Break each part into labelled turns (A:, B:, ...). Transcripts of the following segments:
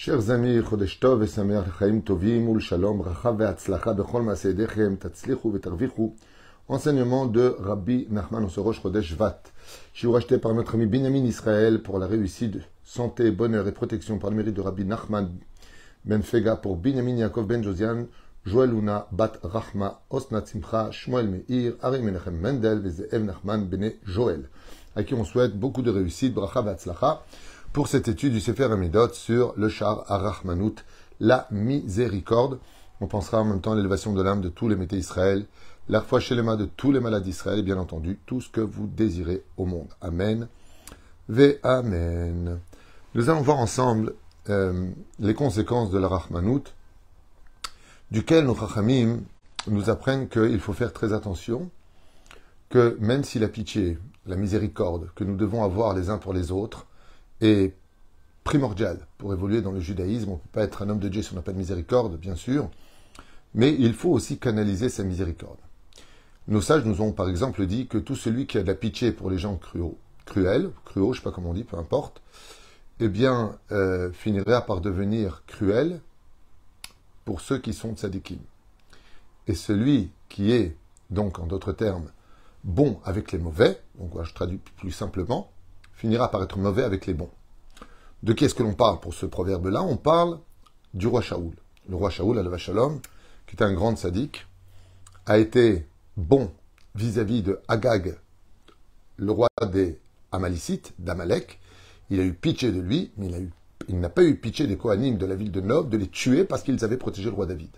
A: Chers amis, Chodesh Tov et Samer Chaim Tovim ul Shalom, Racha ve'atzlacha bechol ma'aseidechem, tatzlichu ve'tarvichu. Enseignement de Rabbi Nachman Osorosh Chodesh Vat. Shiur acheté par notre ami Binyamin Israël pour la réussite, santé, bonheur et protection par le mérite de Rabbi Nachman Ben Fega pour Binyamin Yaakov Ben Josian, Joël Luna, Bat Rachma, Osnat Simcha, Shmuel Meir, Ari Menachem Mendel, Vezeev Nachman Bene Joël, à qui on souhaite beaucoup de réussite, Bracha ve'atzlacha pour cette étude du Sefer Amidot sur le char Arachmanout, la miséricorde. On pensera en même temps à l'élévation de l'âme de tous les métés Israël, la foi chez les mains de tous les malades d'Israël et bien entendu tout ce que vous désirez au monde. Amen. Ve Amen. Nous allons voir ensemble euh, les conséquences de l'Arachmanout, duquel nos Chachamim nous apprennent qu'il faut faire très attention, que même si la pitié, la miséricorde que nous devons avoir les uns pour les autres, est primordial pour évoluer dans le judaïsme. On ne peut pas être un homme de Dieu si on n'a pas de miséricorde, bien sûr, mais il faut aussi canaliser sa miséricorde. Nos sages nous ont par exemple dit que tout celui qui a de la pitié pour les gens cruels, cruels, cruels, je sais pas comment on dit, peu importe, eh bien, euh, finira par devenir cruel pour ceux qui sont tzadikim. Et celui qui est, donc en d'autres termes, bon avec les mauvais, donc je traduis plus simplement, finira par être mauvais avec les bons. De qui est-ce que l'on parle pour ce proverbe-là? On parle du roi Shaoul. Le roi Shaoul, al Shalom, qui était un grand sadique, a été bon vis-à-vis de Agag, le roi des Amalicites, d'Amalek. Il a eu pitié de lui, mais il, n'a pas eu pitié des Kohanim de la ville de Nob de les tuer parce qu'ils avaient protégé le roi David.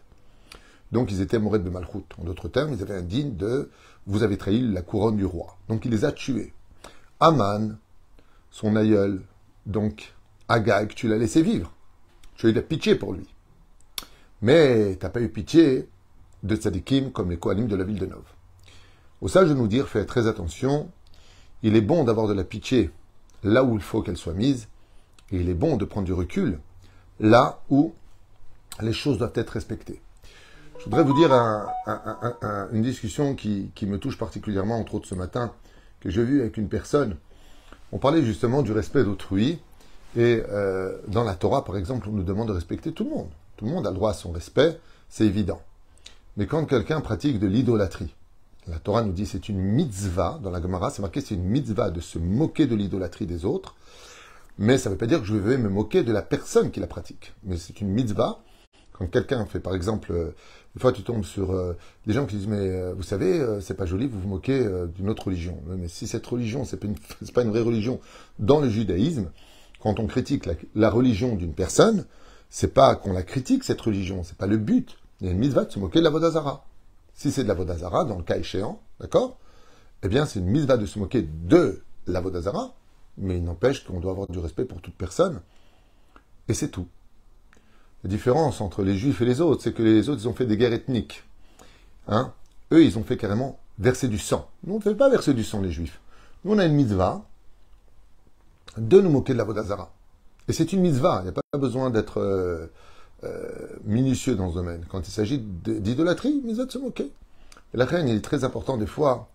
A: Donc ils étaient mourés de Malchut. En d'autres termes, ils avaient un digne de vous avez trahi la couronne du roi. Donc il les a tués. Aman, son aïeul, donc Agag, tu l'as laissé vivre. Tu as eu de la pitié pour lui. Mais tu n'as pas eu pitié de tzadikim comme les Kohanim de la ville de Nov. Au sage de nous dire, fais très attention, il est bon d'avoir de la pitié là où il faut qu'elle soit mise, et il est bon de prendre du recul là où les choses doivent être respectées. Je voudrais vous dire une discussion qui, qui, me touche particulièrement, entre autres ce matin, que j'ai vu avec une personne on parlait justement du respect d'autrui. Et euh, dans la Torah, par exemple, on nous demande de respecter tout le monde. Tout le monde a le droit à son respect, c'est évident. Mais quand quelqu'un pratique de l'idolâtrie, la Torah nous dit c'est une mitzvah, dans la Gemara, c'est marqué c'est une mitzvah de se moquer de l'idolâtrie des autres, mais ça ne veut pas dire que je vais me moquer de la personne qui la pratique. Mais c'est une mitzvah. Quand quelqu'un fait, par exemple, euh, une fois tu tombes sur euh, des gens qui disent mais vous savez c'est pas joli vous vous moquez d'une autre religion. Mais si cette religion c'est pas une pas une vraie religion dans le judaïsme quand on critique la, religion d'une personne c'est pas qu'on la critique cette religion c'est pas le but. Il y a une mitzvah de se moquer de la vodazara. Si c'est de la vodazara dans le cas échéant d'accord eh bien c'est une mitzvah de se moquer de la vodazara mais il n'empêche qu'on doit avoir du respect pour toute personne. Et c'est tout la différence entre les juifs et les autres, c'est que les autres, ils ont fait des guerres ethniques. Hein? Eux, ils ont fait carrément verser du sang. Nous, on ne fait pas verser du sang, les juifs. Nous, on a une mitzvah de nous moquer de la Vodazara. Et c'est une mitzvah. Il n'y a pas besoin d'être euh, euh, minutieux dans ce domaine. Quand il s'agit d'idolâtrie, mitzvah de se moquer. Et la reine, il est très important des fois,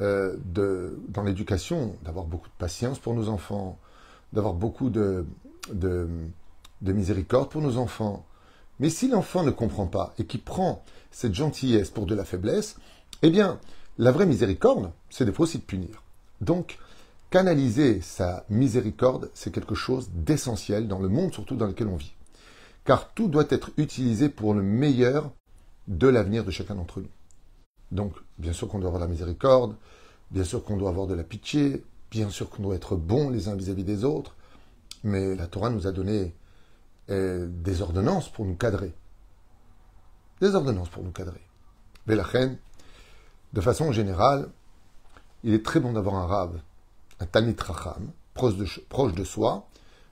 A: euh, dans l'éducation, d'avoir beaucoup de patience pour nos enfants, d'avoir beaucoup de, de de miséricorde pour nos enfants. Mais si l'enfant ne comprend pas et qui prend cette gentillesse pour de la faiblesse, eh bien, la vraie miséricorde, c'est des fois aussi de punir. Donc, canaliser sa miséricorde, c'est quelque chose d'essentiel dans le monde, surtout dans lequel on vit. Car tout doit être utilisé pour le meilleur de l'avenir de chacun d'entre nous. Donc, bien sûr qu'on doit avoir la miséricorde, bien sûr qu'on doit avoir de la pitié, bien sûr qu'on doit être bon les uns vis-à-vis -vis des autres, mais la Torah nous a donné des ordonnances pour nous cadrer. Des ordonnances pour nous cadrer. Mais la de façon générale, il est très bon d'avoir un rave, un tanit racham, proche de, proche de soi,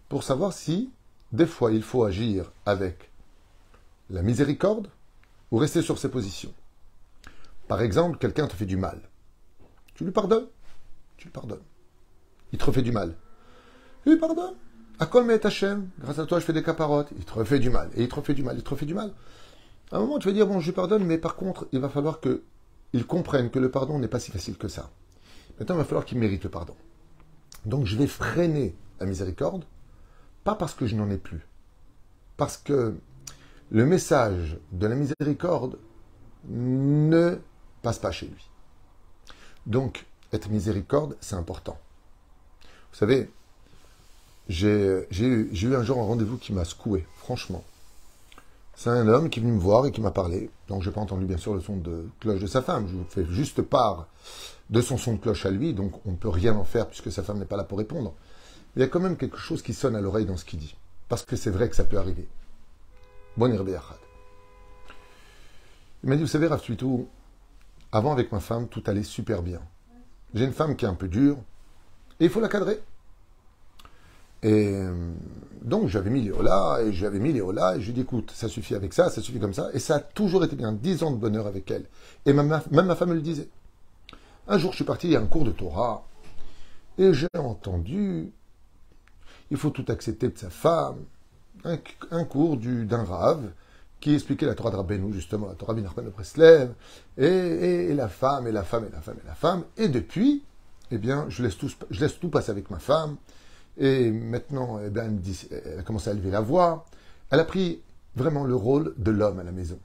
A: pour savoir si, des fois, il faut agir avec la miséricorde ou rester sur ses positions. Par exemple, quelqu'un te fait du mal. Tu lui pardonnes Tu lui pardonnes. Il te refait du mal. Tu lui pardonnes Akol met Hachem, grâce à toi je fais des caparottes, il te refait du mal, et il te refait du mal, il te refait du mal. À un moment, tu vas dire, bon, je pardonne, mais par contre, il va falloir qu'il comprenne que le pardon n'est pas si facile que ça. Maintenant, il va falloir qu'il mérite le pardon. Donc, je vais freiner la miséricorde, pas parce que je n'en ai plus, Parce que le message de la miséricorde ne passe pas chez lui. Donc, être miséricorde, c'est important. Vous savez, j'ai eu, un jour un rendez-vous qui m'a secoué, franchement. C'est un homme qui est venu me voir et qui m'a parlé. Donc, je n'ai pas entendu, bien sûr, le son de cloche de sa femme. Je vous fais juste part de son son de cloche à lui, donc on ne peut rien en faire puisque sa femme n'est pas là pour répondre. Il y a quand même quelque chose qui sonne à l'oreille dans ce qu'il dit. Parce que c'est vrai que ça peut arriver. Bon Il m'a dit, vous savez, avant avec ma femme, tout allait super bien. J'ai une femme qui est un peu dure, et il faut la cadrer. Et euh, donc j'avais mis Léola, et j'avais mis Léola, et je lui ai dit, écoute, ça suffit avec ça, ça suffit comme ça, et ça a toujours été bien, dix ans de bonheur avec elle. Et même ma femme me le disait. Un jour, je suis parti à un cours de Torah, et j'ai entendu, il faut tout accepter de sa femme, un, cours d'un rave, qui expliquait la Torah de Rabbeinu, justement, la Torah Binarman de Preslev, et, la femme, et la femme, et la femme, et la femme. Et depuis, eh bien, je laisse tout, je laisse tout passer avec ma femme. Et maintenant, eh bien, elle, a commencé à élever la voix. Elle a pris vraiment le rôle de l'homme à la maison.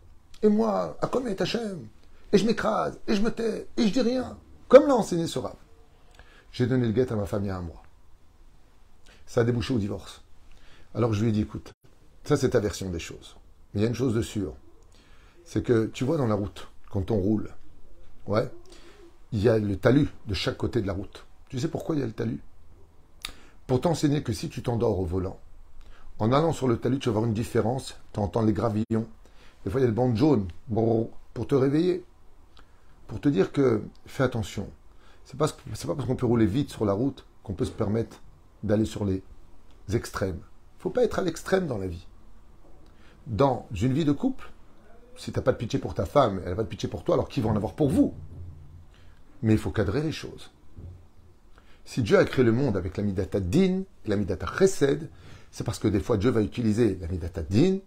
A: Et moi, à comme est Hachem, et je m'écrase, et je me tais, et je dis rien, comme l'a enseigné ce. J'ai donné le guet à ma femme il y a un mois. Ça a débouché au divorce. Alors je lui ai dit, écoute, ça c'est ta version des choses. Mais il y a une chose de sûre, c'est que tu vois dans la route, quand on roule, ouais, il y a le talus de chaque côté de la route. Tu sais pourquoi il y a le talus? Pour t'enseigner que si tu t'endors au volant, en allant sur le talus, tu vas voir une différence, tu entends les gravillons. Des fois, il y a le banc jaune pour te réveiller, pour te dire que fais attention. C'est pas, pas parce qu'on peut rouler vite sur la route qu'on peut se permettre d'aller sur les extrêmes. Il faut pas être à l'extrême dans la vie dans une vie de couple, si tu n'as pas de pitié pour ta femme, elle n'a pas de pitié pour toi, alors qui va en avoir pour vous? Mais il faut cadrer les choses. Si Dieu a créé le monde avec la midata din et la midata chesed, c'est parce que des fois Dieu va utiliser la midata din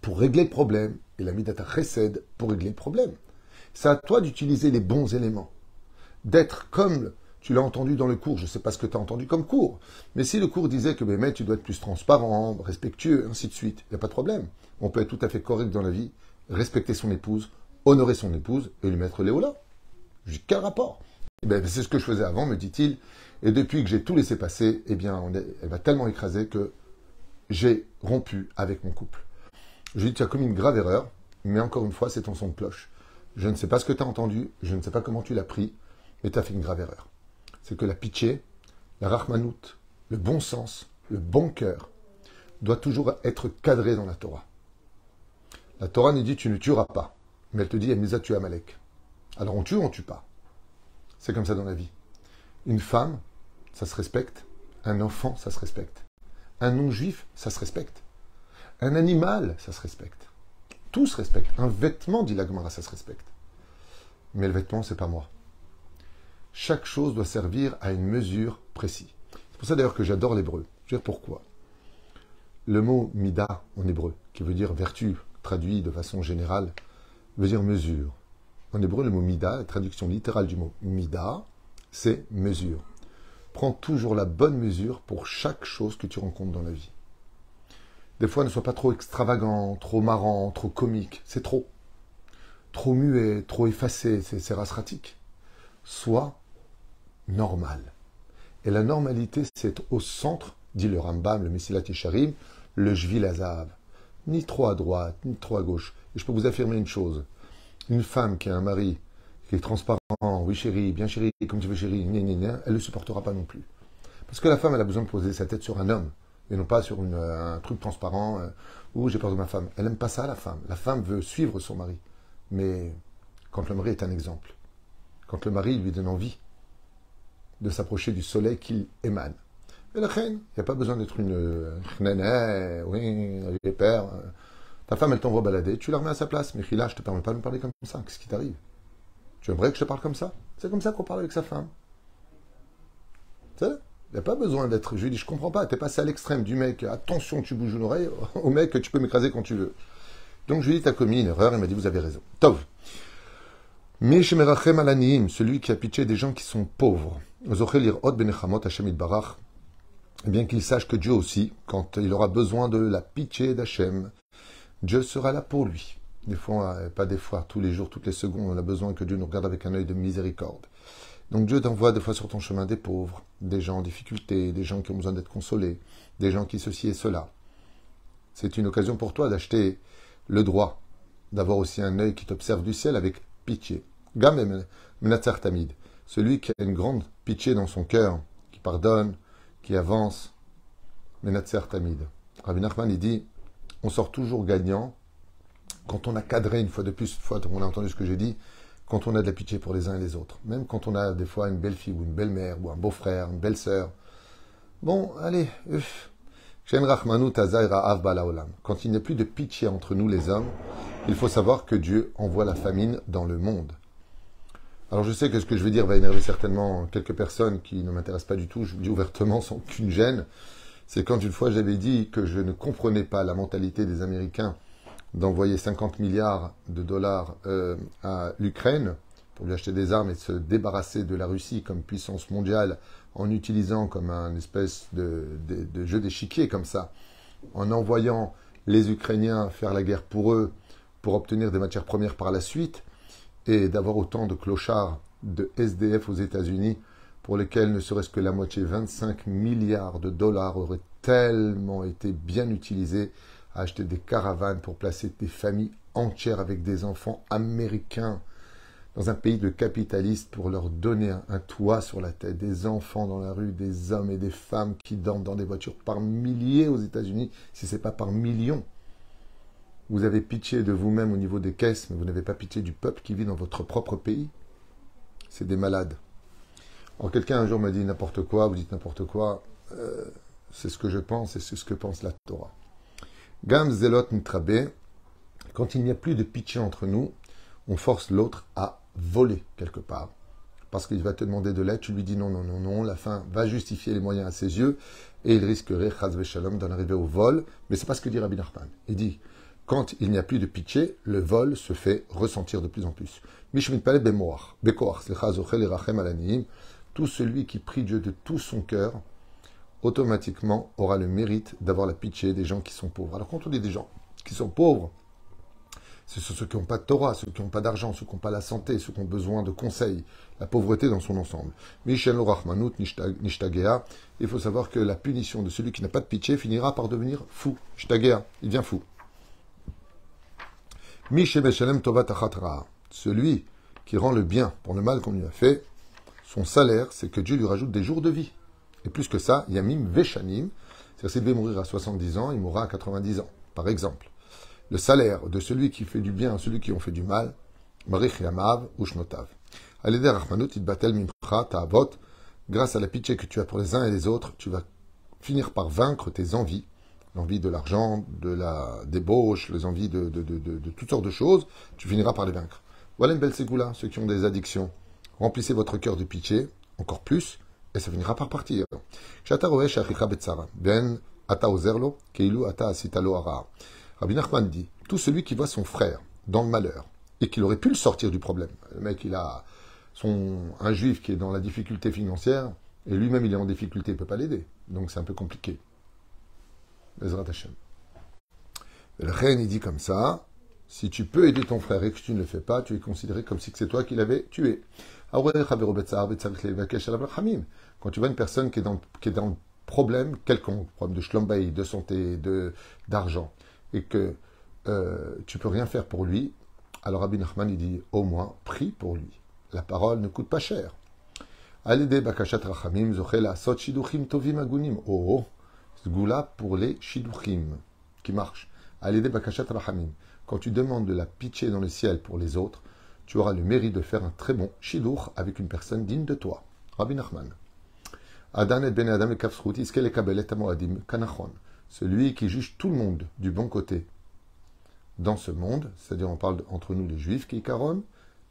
A: pour régler le problème et la midata chesed pour régler le problème. C'est à toi d'utiliser les bons éléments, d'être comme tu l'as entendu dans le cours, je ne sais pas ce que tu as entendu comme cours, mais si le cours disait que mais, tu dois être plus transparent, respectueux, ainsi de suite, il n'y a pas de problème. On peut être tout à fait correct dans la vie, respecter son épouse, honorer son épouse et lui mettre Léola. J'ai quel rapport ben, C'est ce que je faisais avant, me dit-il, et depuis que j'ai tout laissé passer, eh bien, elle m'a tellement écrasé que j'ai rompu avec mon couple. Je lui dis, tu as commis une grave erreur, mais encore une fois, c'est ton son de cloche. Je ne sais pas ce que tu as entendu, je ne sais pas comment tu l'as pris, mais tu as fait une grave erreur c'est que la pitié, la rahmanout, le bon sens, le bon cœur, doit toujours être cadré dans la Torah. La Torah nous dit tu ne tueras pas, mais elle te dit Emisa tu Amalek. Alors on tue ou on tue pas? C'est comme ça dans la vie. Une femme, ça se respecte. Un enfant, ça se respecte. Un non-juif, ça se respecte. Un animal, ça se respecte. Tout se respecte. Un vêtement, dit la Gemara, ça se respecte. Mais le vêtement, c'est pas moi chaque chose doit servir à une mesure précise. C'est pour ça d'ailleurs que j'adore l'hébreu. Je veux dire pourquoi? Le mot mida en hébreu, qui veut dire vertu, traduit de façon générale, veut dire mesure. En hébreu, le mot mida, la traduction littérale du mot mida, c'est mesure. Prends toujours la bonne mesure pour chaque chose que tu rencontres dans la vie. Des fois, ne sois pas trop extravagant, trop marrant, trop comique. C'est trop. Trop muet, trop effacé, c'est rasratique. Sois normal. Et la normalité, c'est au centre, dit le Rambam, le Messilat Yesharim, le Jvil Azav. Ni trop à droite, ni trop à gauche. Et je peux vous affirmer une chose. Une femme qui a un mari qui est transparent, oui chérie, bien chérie, comme tu veux chérie, elle ne le supportera pas non plus. Parce que la femme, elle a besoin de poser sa tête sur un homme, et non pas sur un truc transparent, euh, où j'ai peur de ma femme. Elle n'aime pas ça, la femme. La femme veut suivre son mari. Mais quand le mari est un exemple, quand le mari lui donne envie, de s'approcher du soleil qu'il émane. Et la reine, il n'y a pas besoin d'être une néné, oui, j'ai peur. Ta femme, elle t'envoie balader, tu la remets à sa place. Mais là, je te permets pas de me parler comme ça. Qu'est-ce qui t'arrive? Tu aimerais que je te parle comme ça? C'est comme ça qu'on parle avec sa femme. Tu sais il n'y a pas besoin d'être. Je lui dis, je comprends pas, t'es passé à l'extrême du mec, attention, tu bouges une oreille, au mec, tu peux m'écraser quand tu veux. Donc je lui dis, t'as commis une erreur, il m'a dit, vous avez raison. Tov. Alanim, celui qui a pitié des gens qui sont pauvres. Ben eh bien qu'il sache que Dieu aussi, quand il aura besoin de la pitié d'Hachem, Dieu sera là pour lui. Des fois, euh, pas des fois, tous les jours, toutes les secondes, on a besoin que Dieu nous regarde avec un œil de miséricorde. Donc Dieu t'envoie des fois sur ton chemin des pauvres, des gens en difficulté, des gens qui ont besoin d'être consolés, des gens qui ceci et cela. C'est une occasion pour toi d'acheter le droit, d'avoir aussi un œil qui t'observe du ciel avec pitié. Gam Menatzer Tamid, celui qui a une grande pitié dans son cœur, qui pardonne, qui avance. Menatzer Tamid. Rabbi Nachman, il dit on sort toujours gagnant quand on a cadré une fois de plus, fois on a entendu ce que j'ai dit, quand on a de la pitié pour les uns et les autres. Même quand on a des fois une belle fille ou une belle mère ou un beau frère, une belle sœur. Bon, allez, Quand il n'y a plus de pitié entre nous les hommes, il faut savoir que Dieu envoie la famine dans le monde. Alors je sais que ce que je vais dire va énerver certainement quelques personnes qui ne m'intéressent pas du tout, je vous dis ouvertement sans aucune gêne. C'est quand une fois j'avais dit que je ne comprenais pas la mentalité des Américains d'envoyer 50 milliards de dollars euh, à l'Ukraine pour lui acheter des armes et de se débarrasser de la Russie comme puissance mondiale en utilisant comme un espèce de, de jeu d'échiquier comme ça, en envoyant les Ukrainiens faire la guerre pour eux pour obtenir des matières premières par la suite et d'avoir autant de clochards de SDF aux États-Unis pour lesquels ne serait-ce que la moitié, 25 milliards de dollars auraient tellement été bien utilisés à acheter des caravanes pour placer des familles entières avec des enfants américains dans un pays de capitalistes pour leur donner un, toit sur la tête, des enfants dans la rue, des hommes et des femmes qui dorment dans des voitures par milliers aux États-Unis, si ce n'est pas par millions. Vous avez pitié de vous-même au niveau des caisses, mais vous n'avez pas pitié du peuple qui vit dans votre propre pays. C'est des malades. Quelqu'un un jour m'a dit n'importe quoi, vous dites n'importe quoi. Euh, c'est ce que je pense et c'est ce que pense la Torah. Gam zelot nitrabe, quand il n'y a plus de pitié entre nous, on force l'autre à voler quelque part. Parce qu'il va te demander de l'aide, tu lui dis non, non, non, non, la fin va justifier les moyens à ses yeux, et il risquerait, chaz shalom, d'en arriver au vol. Mais c'est pas ce que dit Rabbi Nachman. Il dit, quand il n'y a plus de pitié, le vol se fait ressentir de plus en plus. Tout celui qui prie Dieu de tout son cœur, automatiquement aura le mérite d'avoir la pitié des gens qui sont pauvres. Alors quand on dit des gens qui sont pauvres, c'est ceux qui n'ont pas de Torah, ceux qui n'ont pas d'argent, ceux qui n'ont pas la santé, ceux qui ont besoin de conseils, la pauvreté dans son ensemble. Michel Rahmanut Nishtagea, il faut savoir que la punition de celui qui n'a pas de pitié finira par devenir fou. Nishtagea, il devient fou. Celui qui rend le bien pour le mal qu'on lui a fait, son salaire, c'est que Dieu lui rajoute des jours de vie. Et plus que ça, Yamim Veshanim, c'est-à-dire s'il devait mourir à 70 ans, il mourra à 90 ans, par exemple. Le salaire de celui qui fait du bien à celui qui ont fait du mal, Marich Yamav Ushnotav. Grâce à la pitié que tu as pour les uns et les autres, tu vas finir par vaincre tes envies l'envie de l'argent, de la débauche, les envies de, toutes sortes de choses, tu finiras par les vaincre. Voilà une belle ségoula, ceux qui ont des addictions. Remplissez votre cœur de pitié, encore plus, et ça finira par partir. Ben Rabbi Nachman dit, tout celui qui voit son frère dans le malheur, et qu'il aurait pu le sortir du problème, le mec il a son, un juif qui est dans la difficulté financière, et lui-même il est en difficulté, il ne peut pas l'aider, donc c'est un peu compliqué. Bezrat Hashem. Le reine, il dit comme ça, si tu peux aider ton frère et que tu ne le fais pas, tu es considéré comme si c'est toi qui l'avais tué. Quand tu vois une personne qui est dans, qui est dans problème quelconque, problème de shlombaï, de santé, de, d'argent, et que euh, tu peux rien faire pour lui, alors Rabbi Nachman, il dit, au moins, prie pour lui. La parole ne coûte pas cher. agunim. Oh, Goula pour les qui marche. Allez bakashat rahamim. Quand tu demandes de la pitié dans le ciel pour les autres, tu auras le mérite de faire un très bon shidur avec une personne digne de toi. Rabbi Nachman. Adan et ben Adam et kanachon. Celui qui juge tout le monde du bon côté dans ce monde, c'est-à-dire on parle entre nous les juifs qui caron,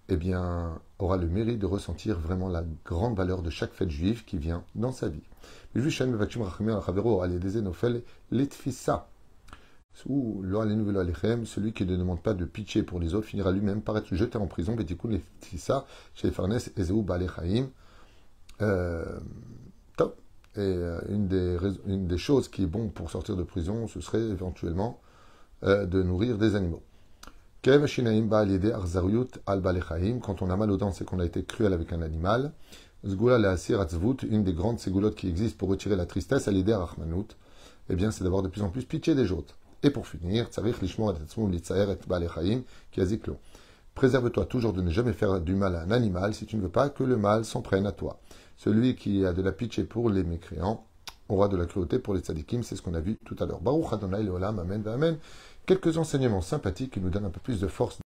A: eh bien, aura le mérite de ressentir vraiment la grande valeur de chaque fête juive qui vient dans sa vie. Celui qui ne demande pas de pitié pour les autres finira lui-même par être jeté en prison. Farnes, Ezeu, euh, euh, une, des, choses qui est bon pour sortir de prison, ce serait éventuellement euh, de nourrir des animaux. Quand on a mal aux dents, c'est qu'on a été cruel avec un animal. une des grandes ségoulottes qui existent pour retirer la tristesse à l'idée eh bien, c'est d'avoir de plus en plus pitié des autres. Et pour finir, Préserve-toi toujours de ne jamais faire du mal à un animal si tu ne veux pas que le mal s'en prenne à toi. Celui qui a de la pitié pour les mécréants aura de la cruauté pour les tzadikim, c'est ce qu'on a vu tout à l'heure. Baruch Adonai Leolam, Amen, Amen. Quelques enseignements sympathiques qui nous donnent un peu plus de force.